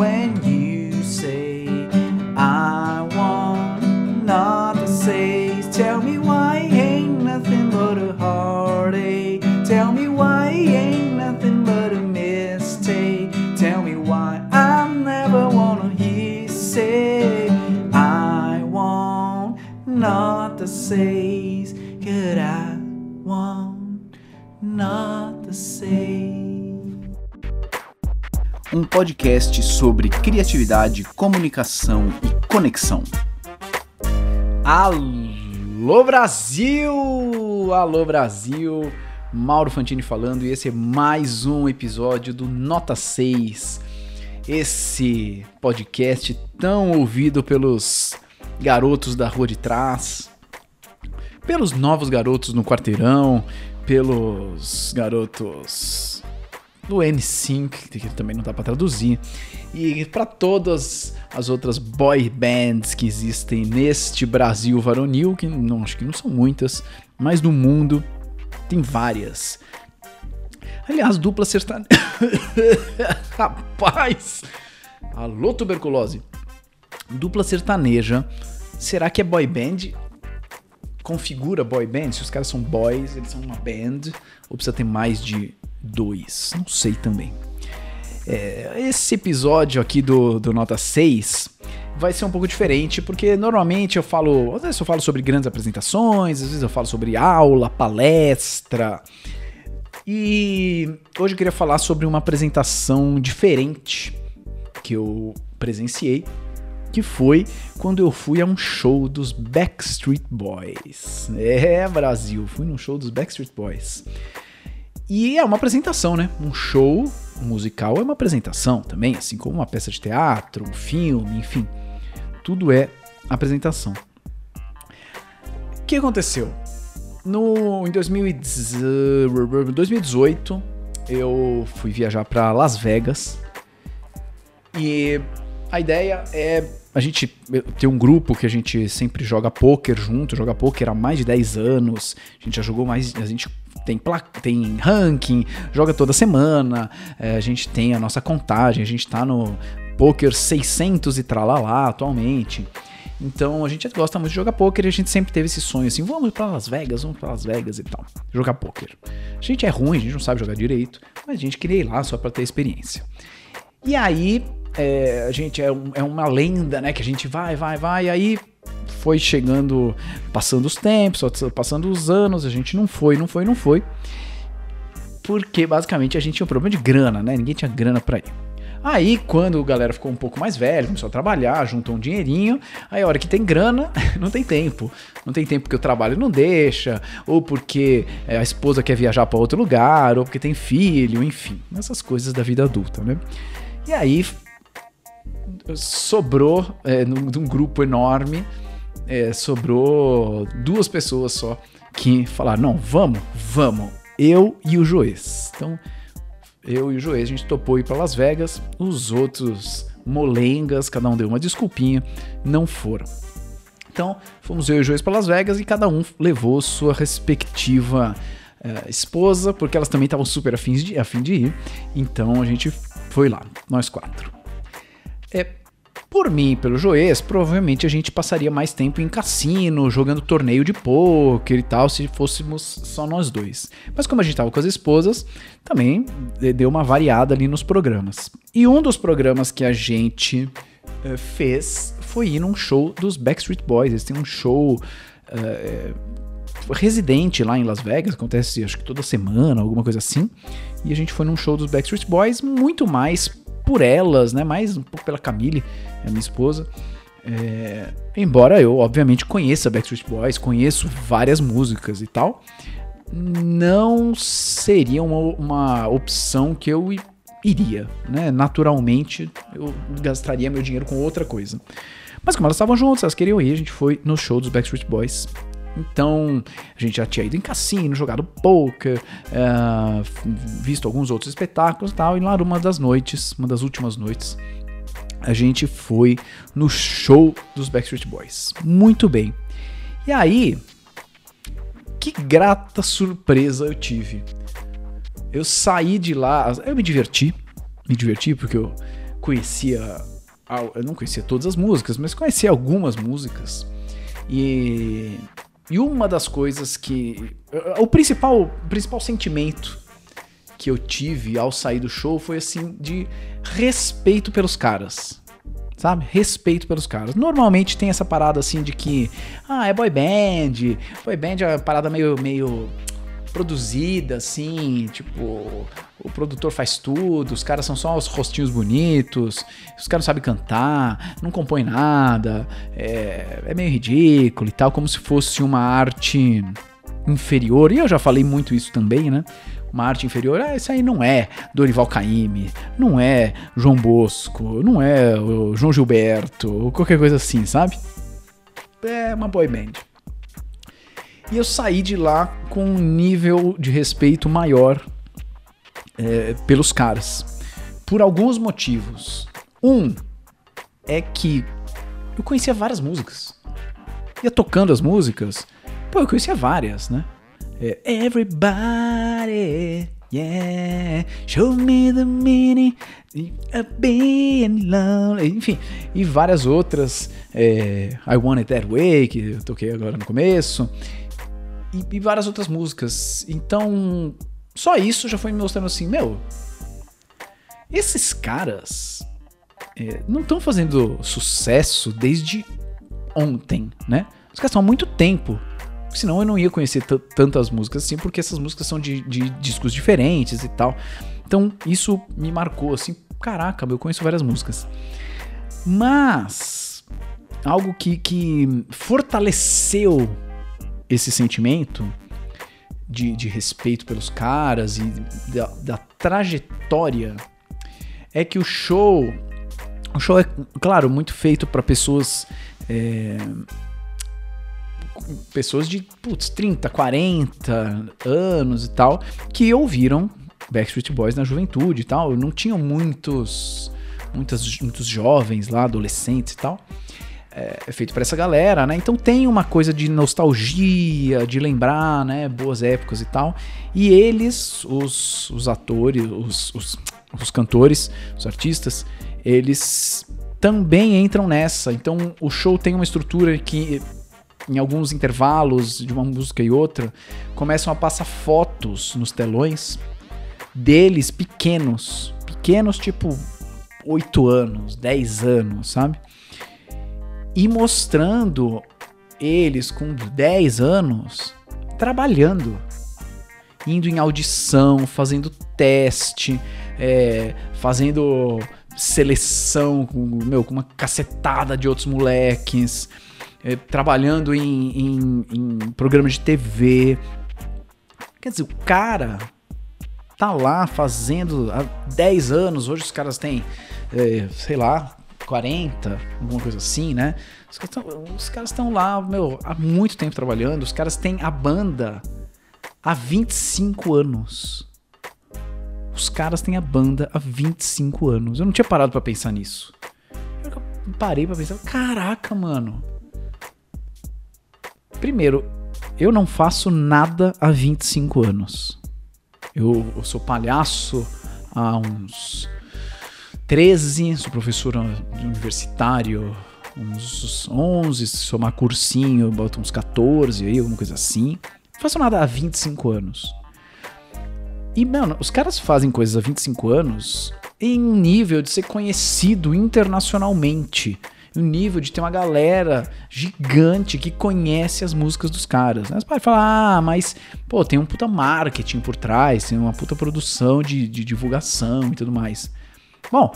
when you say I want not the says tell me why ain't nothing but a heartache. Tell me why ain't nothing but a mistake. Tell me why I never wanna hear say I want not to says podcast sobre criatividade, comunicação e conexão. Alô Brasil! Alô Brasil! Mauro Fantini falando e esse é mais um episódio do Nota 6. Esse podcast tão ouvido pelos garotos da rua de trás, pelos novos garotos no quarteirão, pelos garotos do N5, que também não dá para traduzir, e para todas as outras boy bands que existem neste Brasil varonil, que não acho que não são muitas, mas no mundo tem várias. Aliás, dupla sertaneja. Rapaz! Alô, tuberculose. Dupla sertaneja. Será que é boy band? Configura boy band? Se os caras são boys, eles são uma band, ou precisa ter mais de dois? Não sei também. É, esse episódio aqui do, do Nota 6 vai ser um pouco diferente, porque normalmente eu falo. Às vezes eu falo sobre grandes apresentações, às vezes eu falo sobre aula, palestra. E hoje eu queria falar sobre uma apresentação diferente que eu presenciei, que foi quando eu fui a um show dos Backstreet Boys. É, Brasil, fui num show dos Backstreet Boys. E é uma apresentação, né? Um show musical é uma apresentação também, assim como uma peça de teatro, um filme, enfim. Tudo é apresentação. O que aconteceu? No, em 2018, eu fui viajar para Las Vegas e a ideia é a gente ter um grupo que a gente sempre joga poker junto, joga poker há mais de 10 anos. A gente já jogou mais, a gente tem placa, tem ranking, joga toda semana. É, a gente tem a nossa contagem, a gente tá no poker 600 e tralalá atualmente. Então a gente gosta muito de jogar poker e a gente sempre teve esse sonho assim, vamos para Las Vegas, vamos para Las Vegas e tal, jogar poker. A gente é ruim, a gente não sabe jogar direito, mas a gente queria ir lá só para ter experiência. E aí, é, a gente é, um, é uma lenda, né, que a gente vai, vai, vai, e aí foi chegando, passando os tempos, passando os anos, a gente não foi, não foi, não foi. Porque basicamente a gente tinha um problema de grana, né? Ninguém tinha grana para ir. Aí, quando a galera ficou um pouco mais velha, começou a trabalhar, juntou um dinheirinho, aí a hora que tem grana, não tem tempo. Não tem tempo porque o trabalho não deixa, ou porque é, a esposa quer viajar para outro lugar, ou porque tem filho, enfim, essas coisas da vida adulta, né? E aí sobrou é, de um grupo enorme, é, sobrou duas pessoas só que falaram: não, vamos, vamos, eu e o Joês. Então eu e o Joês, a gente topou ir para Las Vegas, os outros molengas, cada um deu uma desculpinha, não foram. Então, fomos eu e o Joês para Las Vegas e cada um levou sua respectiva uh, esposa, porque elas também estavam super afins de, afim de ir. Então a gente foi lá, nós quatro. É, por mim pelo Joês, provavelmente a gente passaria mais tempo em cassino, jogando torneio de pôquer e tal, se fôssemos só nós dois. Mas como a gente tava com as esposas, também deu uma variada ali nos programas. E um dos programas que a gente uh, fez foi ir num show dos Backstreet Boys. Eles têm um show uh, residente lá em Las Vegas, acontece acho que toda semana, alguma coisa assim. E a gente foi num show dos Backstreet Boys, muito mais por elas, né? Mais um pouco pela Camille, a minha esposa. É, embora eu, obviamente, conheça Backstreet Boys, conheço várias músicas e tal, não seria uma, uma opção que eu iria, né? Naturalmente, eu gastaria meu dinheiro com outra coisa. Mas como elas estavam juntas, elas queriam ir, a gente foi no show dos Backstreet Boys Então, a gente já tinha ido em cassino, jogado poker, uh, visto alguns outros espetáculos e tal. E lá numa das noites, uma das últimas noites, a gente foi no show dos Backstreet Boys. Muito bem. E aí, que grata surpresa eu tive. Eu saí de lá, eu me diverti, me diverti porque eu conhecia, eu não conhecia todas as músicas, mas conhecia algumas músicas. E, e uma das coisas que. O principal, o principal sentimento que eu tive ao sair do show foi assim de respeito pelos caras. Sabe? Respeito pelos caras. Normalmente tem essa parada assim de que, ah, é boy band. Boy band é uma parada meio, meio produzida, assim, tipo, o produtor faz tudo, os caras são só os rostinhos bonitos, os caras não sabem cantar, não compõem nada, é, é meio ridículo e tal, como se fosse uma arte inferior, e eu já falei muito isso também, né? Uma arte inferior, ah, isso aí não é Dorival Caymmi, não é João Bosco, não é o João Gilberto, ou qualquer coisa assim, sabe? É uma boy band. E eu saí de lá com um nível de respeito maior é, pelos caras. Por alguns motivos. Um é que eu conhecia várias músicas. Ia tocando as músicas. Pô, eu conhecia várias, né? É, Everybody, yeah, show me the meaning of being lonely. Enfim, e várias outras. É, I Want It That Way, que eu toquei agora no começo e, e várias outras músicas. Então, só isso já foi me mostrando assim, meu, esses caras é, não estão fazendo sucesso desde ontem, né? Os caras estão há muito tempo. Senão eu não ia conhecer tantas músicas assim, porque essas músicas são de, de, discos diferentes e tal. Então isso me marcou assim, caraca, eu conheço várias músicas. Mas algo que, que fortaleceu esse sentimento de, de respeito pelos caras e da, da trajetória é que o show. O show é, claro, muito feito para pessoas. É, pessoas de putz, 30, 40 anos e tal, que ouviram Backstreet Boys na juventude e tal. Não tinham muitos, muitas, muitos jovens lá, adolescentes e tal é, feito para essa galera, né? Então tem uma coisa de nostalgia, de lembrar, né? Boas épocas e tal. E eles, os, os atores, os, os, os cantores, os artistas, eles também entram nessa. Então o show tem uma estrutura que em alguns intervalos de uma música e outra começam a passar fotos nos telões deles pequenos, pequenos tipo 8 anos, 10 anos, sabe? e mostrando eles com 10 anos trabalhando, indo em audição, fazendo teste, é, fazendo seleção com, meu, com uma cacetada de outros moleques, é, trabalhando em, em, em programas de TV. Quer dizer, o cara tá lá fazendo há 10 anos, hoje os caras têm, é, sei lá, 40, alguma coisa assim, né? Os caras estão lá, meu, há muito tempo trabalhando. Os caras têm a banda há 25 anos. Os caras têm a banda há 25 anos. Eu não tinha parado para pensar nisso. Eu parei para pensar, caraca, mano. Primeiro, eu não faço nada há 25 anos. Eu, eu sou palhaço há uns 13, sou professor universitário, uns 11, se somar cursinho, bota uns 14 aí, alguma coisa assim. Não faço nada há 25 anos. E, mano, os caras fazem coisas há 25 anos em nível de ser conhecido internacionalmente. Um nível de ter uma galera gigante que conhece as músicas dos caras. Mas pode falar, ah, mas, pô, tem um puta marketing por trás, tem uma puta produção de, de divulgação e tudo mais. Bom,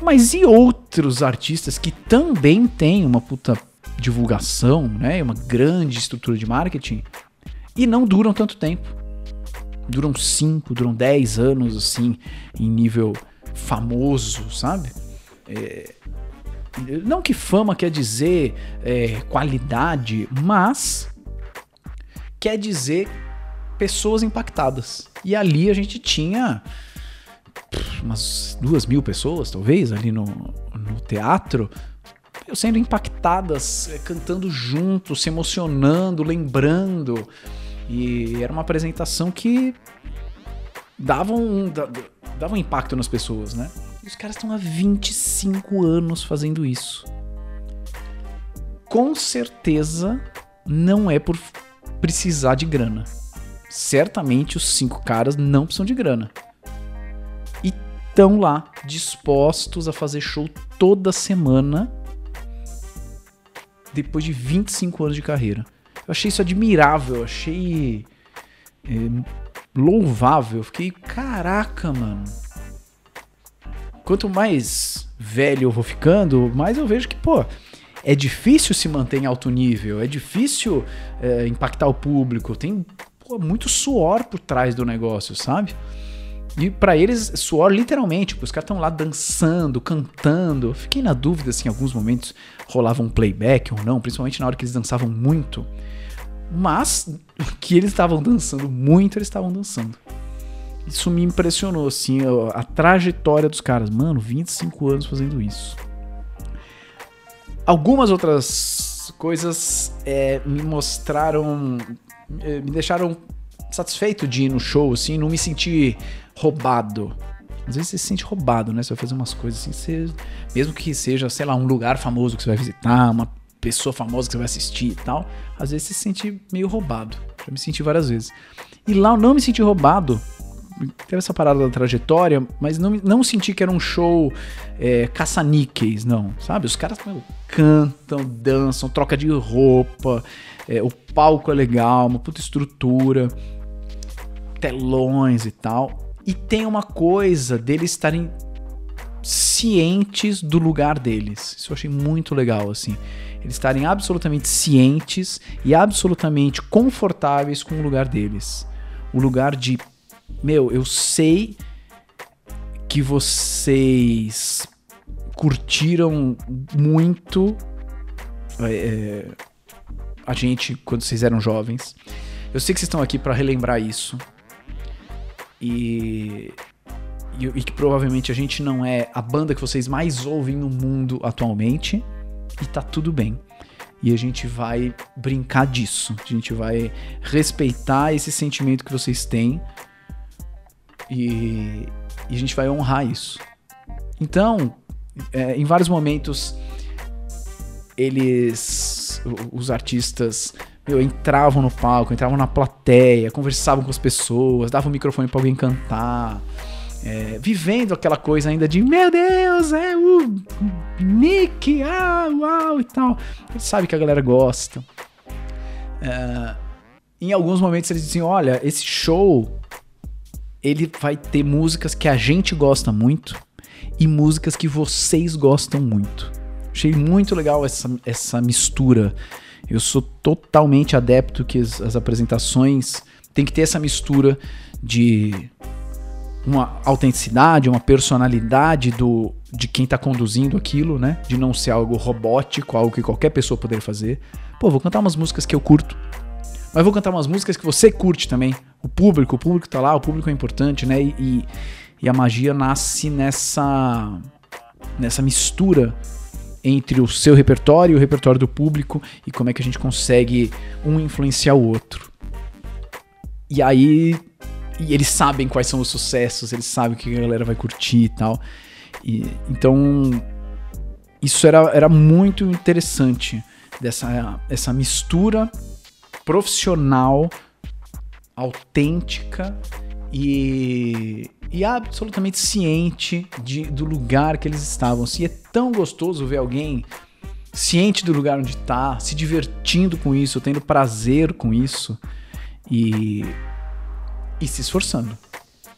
mas e outros artistas que também têm uma puta divulgação, né? Uma grande estrutura de marketing e não duram tanto tempo. Duram 5, duram 10 anos, assim, em nível famoso, sabe? É, não que fama quer dizer é, qualidade, mas quer dizer pessoas impactadas. E ali a gente tinha umas duas mil pessoas, talvez, ali no, no teatro, sendo impactadas, eh, cantando junto, se emocionando, lembrando. E era uma apresentação que dava um, dava um impacto nas pessoas, né? Os caras estão há 25 anos fazendo isso. Com certeza não é por precisar de grana. Certamente os cinco caras não precisam de grana. E estão lá dispostos a fazer show toda semana depois de 25 anos de carreira. Eu achei isso admirável, achei é, louvável. Eu fiquei, caraca, mano. Quanto mais velho eu vou ficando, mais eu vejo que, pô, é difícil se manter em alto nível, é difícil é, impactar o público, tem pô, muito suor por trás do negócio, sabe? E para eles, suor literalmente, os caras estão lá dançando, cantando. Fiquei na dúvida se em alguns momentos rolava um playback ou não, principalmente na hora que eles dançavam muito. Mas que eles estavam dançando muito, eles estavam dançando. Isso me impressionou, assim, a trajetória dos caras. Mano, 25 anos fazendo isso. Algumas outras coisas é, me mostraram. É, me deixaram satisfeito de ir no show, assim, não me sentir roubado. Às vezes você se sente roubado, né? Você vai fazer umas coisas assim, você, mesmo que seja, sei lá, um lugar famoso que você vai visitar, uma pessoa famosa que você vai assistir e tal, às vezes você se sente meio roubado. Já me senti várias vezes. E lá eu não me senti roubado. Teve essa parada da trajetória, mas não, não senti que era um show é, caça-níqueis, não. Sabe? Os caras meu, cantam, dançam, troca de roupa, é, o palco é legal, uma puta estrutura, telões e tal. E tem uma coisa deles estarem cientes do lugar deles. Isso eu achei muito legal, assim. Eles estarem absolutamente cientes e absolutamente confortáveis com o lugar deles. O lugar de, meu, eu sei que vocês curtiram muito é, a gente quando vocês eram jovens. Eu sei que vocês estão aqui para relembrar isso. E, e, e, que provavelmente a gente não é a banda que vocês mais ouvem no mundo atualmente. E tá tudo bem. E a gente vai brincar disso. A gente vai respeitar esse sentimento que vocês têm. E, e a gente vai honrar isso. Então, é, em vários momentos, eles, os artistas meu, entravam no palco, entravam na plateia, conversavam com as pessoas, davam o microfone para alguém cantar. É, vivendo aquela coisa ainda de meu Deus, é o Nick, ah, uau e tal. Ele sabe que a galera gosta. É, em alguns momentos eles dizem: olha, esse show ele vai ter músicas que a gente gosta muito e músicas que vocês gostam muito. Achei muito legal essa, essa mistura eu sou totalmente adepto que as, as apresentações tem que ter essa mistura de uma autenticidade, uma personalidade do de quem está conduzindo aquilo, né? De não ser algo robótico, algo que qualquer pessoa poderia fazer. Pô, vou cantar umas músicas que eu curto. Mas vou cantar umas músicas que você curte também. O público, o público tá lá, o público é importante, né? E, e a magia nasce nessa nessa mistura entre o seu repertório e o repertório do público e como é que a gente consegue um influenciar o outro. E aí e eles sabem quais são os sucessos, eles sabem o que a galera vai curtir e tal. E, então isso era, era muito interessante dessa essa mistura profissional, autêntica e, e absolutamente ciente de, do lugar que eles estavam. Se é tão gostoso ver alguém ciente do lugar onde está, se divertindo com isso, tendo prazer com isso e, e se esforçando.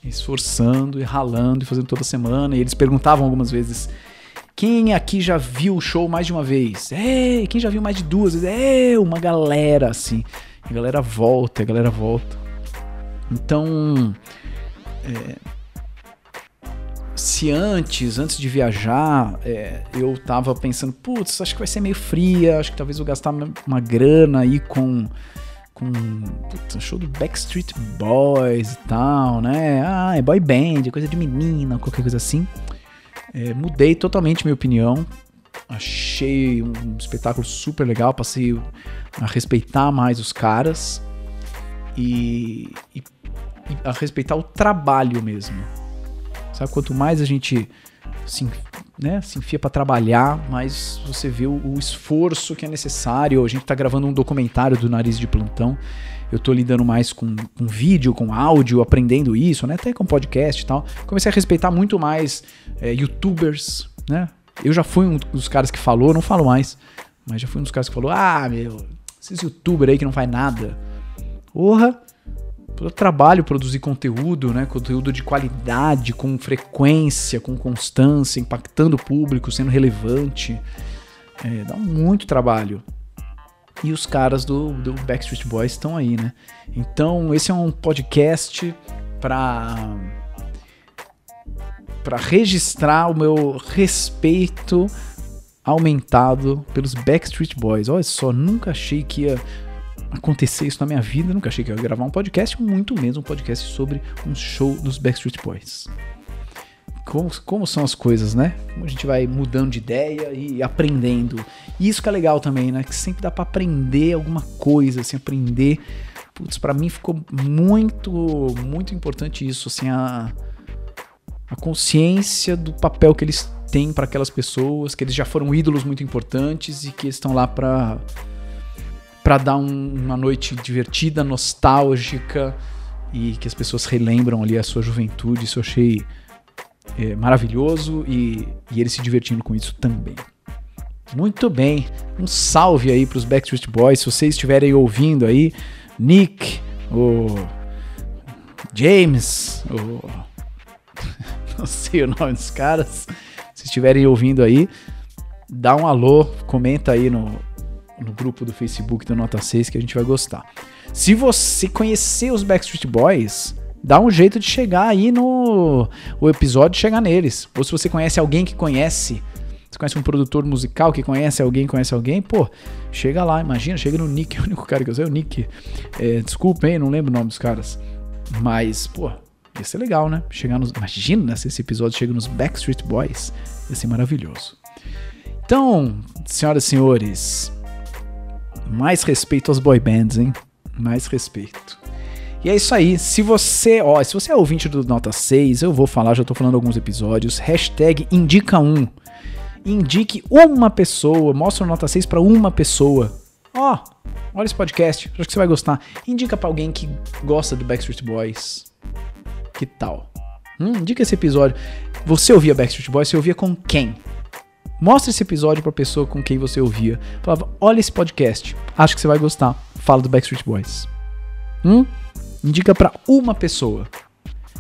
Esforçando e ralando e fazendo toda semana. E eles perguntavam algumas vezes: quem aqui já viu o show mais de uma vez? É, quem já viu mais de duas vezes? É, uma galera assim. A galera volta, a galera volta. Então, é, se antes, antes de viajar, é, eu tava pensando, putz, acho que vai ser meio fria, acho que talvez eu gastar uma grana aí com, com putz, show do Backstreet Boys e tal, né? Ah, é boy band, coisa de menina, qualquer coisa assim. É, mudei totalmente minha opinião. Achei um espetáculo super legal, passei a respeitar mais os caras e, e, e a respeitar o trabalho mesmo. Sabe, quanto mais a gente se, né, se enfia para trabalhar, mais você vê o, o, esforço que é necessário. A gente tá gravando um documentário do Nariz de Plantão. Eu tô lidando mais com, com vídeo, com áudio, aprendendo isso, né? Até com podcast e tal. Comecei a respeitar muito mais é, youtubers, né? Eu já fui um dos caras que falou, não falo mais, mas já fui um dos caras que falou: ah, meu, esses youtubers aí que não faz nada. Porra, trabalho produzir conteúdo, né? Conteúdo de qualidade, com frequência, com constância, impactando o público, sendo relevante. É, dá muito trabalho. E os caras do, do Backstreet Boys estão aí, né? Então, esse é um podcast para para registrar o meu respeito aumentado pelos Backstreet Boys. Olha só, nunca achei que ia acontecer isso na minha vida. Nunca achei que eu ia gravar um podcast, muito menos um podcast sobre um show dos Backstreet Boys. Como, como são as coisas, né? Como a gente vai mudando de ideia e aprendendo. E isso que é legal também, né? Que sempre dá para aprender alguma coisa, assim, aprender. Putz, pra mim ficou muito, muito importante isso, assim, a, a consciência do papel que eles têm para aquelas pessoas, que eles já foram ídolos muito importantes e que estão lá para para dar um, uma noite divertida, nostálgica e que as pessoas relembram ali a sua juventude. Isso eu achei é, maravilhoso e, e eles se divertindo com isso também. Muito bem, um salve aí para os Backstreet Boys. Se vocês estiverem ouvindo aí, Nick, o James, o não sei o nome dos caras. Se estiverem ouvindo aí, dá um alô, comenta aí no, no grupo do Facebook do Nota 6 que a gente vai gostar. Se você conhecer os Backstreet Boys, dá um jeito de chegar aí no o episódio chegar neles. Ou se você conhece alguém que conhece, você conhece um produtor musical que conhece alguém, conhece alguém, pô, chega lá, imagina, chega no Nick, o único cara que eu sei é o Nick. É, desculpa, hein, não lembro o nome dos caras. Mas, pô, ia ser legal, né? Chegar nos. Imagina né, se esse episódio chega nos Backstreet Boys. Ia ser maravilhoso. Então, senhoras e senhores, mais respeito aos boy bands, hein? Mais respeito. E é isso aí. Se você, ó, se você é ouvinte do Nota 6, eu vou falar, já tô falando alguns episódios. Hashtag indica um. Indique uma pessoa, mostra o Nota 6 para uma pessoa. Ó, olha esse podcast, acho que você vai gostar. Indica para alguém que gosta do Backstreet Boys. Que tal? Hum, indica esse episódio. Você ouvia Backstreet Boys? Você ouvia com quem? Mostra esse episódio pra pessoa com quem você ouvia. Falava, olha esse podcast, acho que você vai gostar. Fala do Backstreet Boys. Hum? Indica para uma pessoa.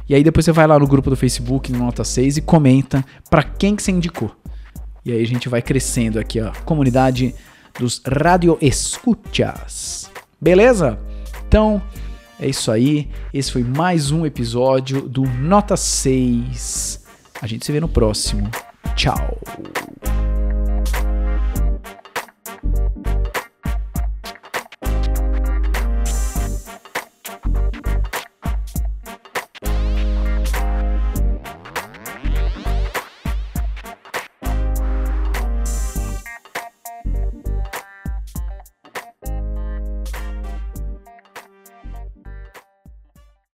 E aí depois você vai lá no grupo do Facebook, no Nota 6, e comenta para quem que você indicou. E aí a gente vai crescendo aqui, ó. Comunidade dos Radio Escuchas. Beleza? Então, é isso aí. Esse foi mais um episódio do Nota 6. A gente se vê no próximo. Tchau.